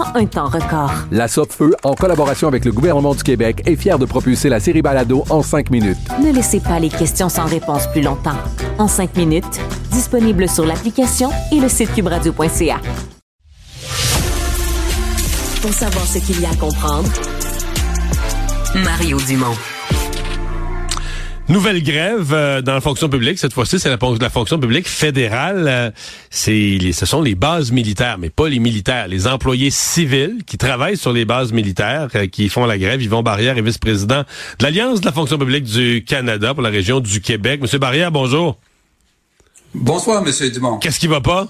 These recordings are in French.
en un temps record. La Feu, en collaboration avec le gouvernement du Québec, est fière de propulser la série Balado en cinq minutes. Ne laissez pas les questions sans réponse plus longtemps. En cinq minutes, disponible sur l'application et le site cubradio.ca. Pour savoir ce qu'il y a à comprendre, Mario Dumont. Nouvelle grève euh, dans la fonction publique. Cette fois-ci, c'est la, la, fonction publique fédérale. Euh, c'est, ce sont les bases militaires, mais pas les militaires. Les employés civils qui travaillent sur les bases militaires, euh, qui font la grève. Yvon Barrière est vice-président de l'Alliance de la fonction publique du Canada pour la région du Québec. Monsieur Barrière, bonjour. Bonsoir, Monsieur Dumont. Qu'est-ce qui va pas?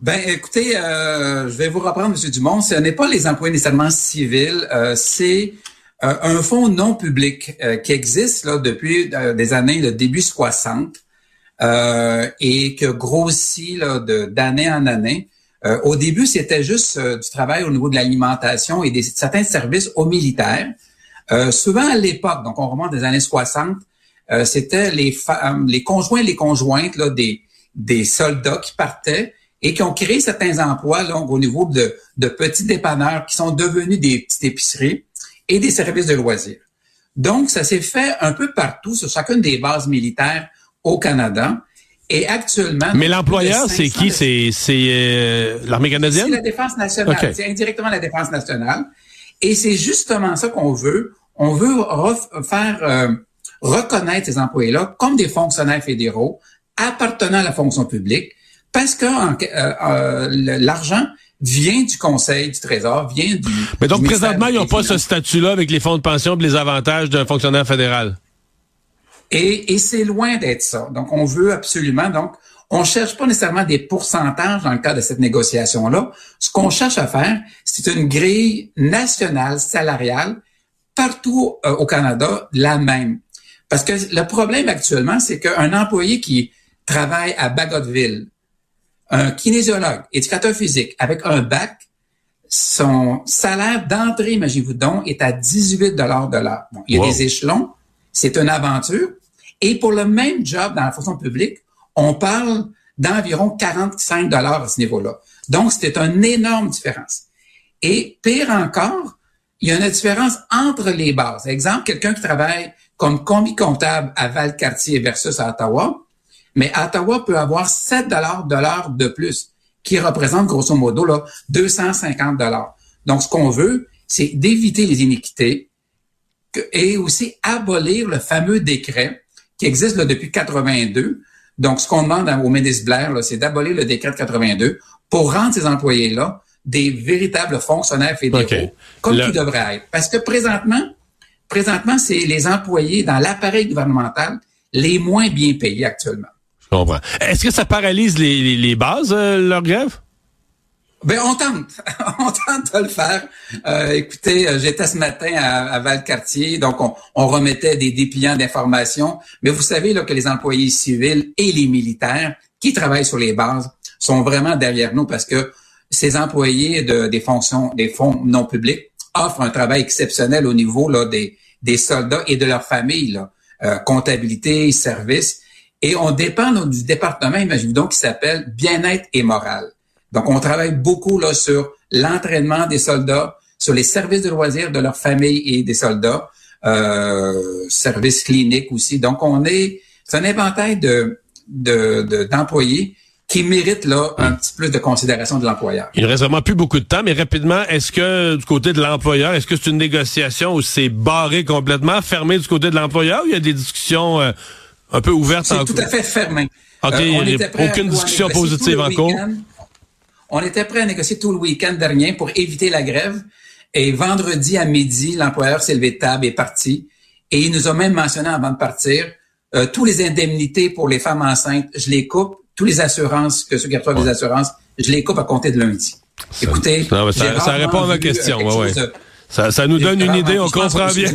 Ben, écoutez, je vais vous reprendre, Monsieur Dumont. Ce n'est pas les employés nécessairement civils, c'est euh, un fonds non public euh, qui existe là, depuis euh, des années, le début 60, et que grossit d'année en année. au début, c'était juste du travail au niveau de l'alimentation et des, certains services aux militaires. souvent à l'époque, donc on remonte des années 60, c'était les femmes, les conjoints les conjointes là, des, des soldats qui partaient et qui ont créé certains emplois là, au niveau de, de petits dépanneurs qui sont devenus des petites épiceries et des services de loisirs. Donc, ça s'est fait un peu partout sur chacune des bases militaires au Canada. Et actuellement... Mais l'employeur, c'est qui? C'est euh, l'armée canadienne? C'est la Défense nationale. C'est indirectement la Défense nationale. Et c'est justement ça qu'on veut. On veut faire euh, reconnaître ces employés-là comme des fonctionnaires fédéraux appartenant à la fonction publique parce que euh, l'argent vient du Conseil du Trésor, vient du. Mais donc, présentement, ils n'ont pas ce statut-là avec les fonds de pension et les avantages d'un fonctionnaire fédéral? Et, et c'est loin d'être ça. Donc, on veut absolument, donc, on cherche pas nécessairement des pourcentages dans le cadre de cette négociation-là. Ce qu'on cherche à faire, c'est une grille nationale salariale partout euh, au Canada la même. Parce que le problème actuellement, c'est qu'un employé qui travaille à Bagotville, un kinésiologue, éducateur physique avec un bac, son salaire d'entrée, imaginez-vous donc, est à 18 dollars de l'heure. Bon, il y a des échelons, c'est une aventure. Et pour le même job dans la fonction publique, on parle d'environ 45 dollars à ce niveau-là. Donc, c'était une énorme différence. Et pire encore, il y a une différence entre les bases. Exemple, quelqu'un qui travaille comme commis comptable à Valcartier versus à Ottawa, mais Ottawa peut avoir 7 dollars de l'heure de plus, qui représente grosso modo là, 250 dollars. Donc, ce qu'on veut, c'est d'éviter les iniquités et aussi abolir le fameux décret qui existe là, depuis 82. Donc, ce qu'on demande au ministre Blair, c'est d'abolir le décret de 82 pour rendre ces employés-là des véritables fonctionnaires fédéraux, comme ils devraient être. Parce que présentement, présentement, c'est les employés dans l'appareil gouvernemental les moins bien payés actuellement. Est-ce que ça paralyse les, bases, euh, leur grève? Ben on tente, on tente de le faire. Euh, écoutez, euh, j'étais ce matin à, à Valcartier, donc on, remettait des dépliants d'informations. Mais vous savez là que les employés civils et les militaires qui travaillent sur les bases sont vraiment derrière nous parce que ces employés de, des fonctions, des fonds non publics offrent un travail exceptionnel au niveau là des, des soldats et de leurs familles, là. comptabilité, services. Et on dépend du département, imaginez donc, qui s'appelle bien-être et morale. Donc, on travaille beaucoup là sur l'entraînement des soldats, sur les services de loisirs de leur famille et des soldats, euh, services cliniques aussi. Donc, on est, c'est un inventaire de, d'employés qui méritent là un petit plus de considération de l'employeur. Il ne reste vraiment plus beaucoup de temps, mais rapidement, est-ce que du côté de l'employeur, est-ce que c'est une négociation où c'est barré complètement, fermé du côté de l'employeur, ou il y a des discussions euh, un peu ouvertes C'est tout à fait fermé. OK, Euh, y a aucune discussion positive en cours. On était prêt à négocier tout le week-end dernier pour éviter la grève. Et vendredi à midi, l'employeur s'est levé de table et est parti. Et il nous a même mentionné avant de partir, euh, tous les indemnités pour les femmes enceintes, je les coupe. Tous les assurances, que ceux qui reçoivent des assurances, je les coupe à compter de lundi. Écoutez, Non, ça- répond à ma euh, question, quelque ouais, chose ouais. de- Ça, ça nous donne une idée, on comprend bien.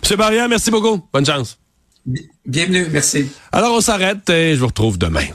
Monsieur Barrière, merci beaucoup. Bonne chance. Bienvenue, merci. Alors, on s'arrête et je vous retrouve demain.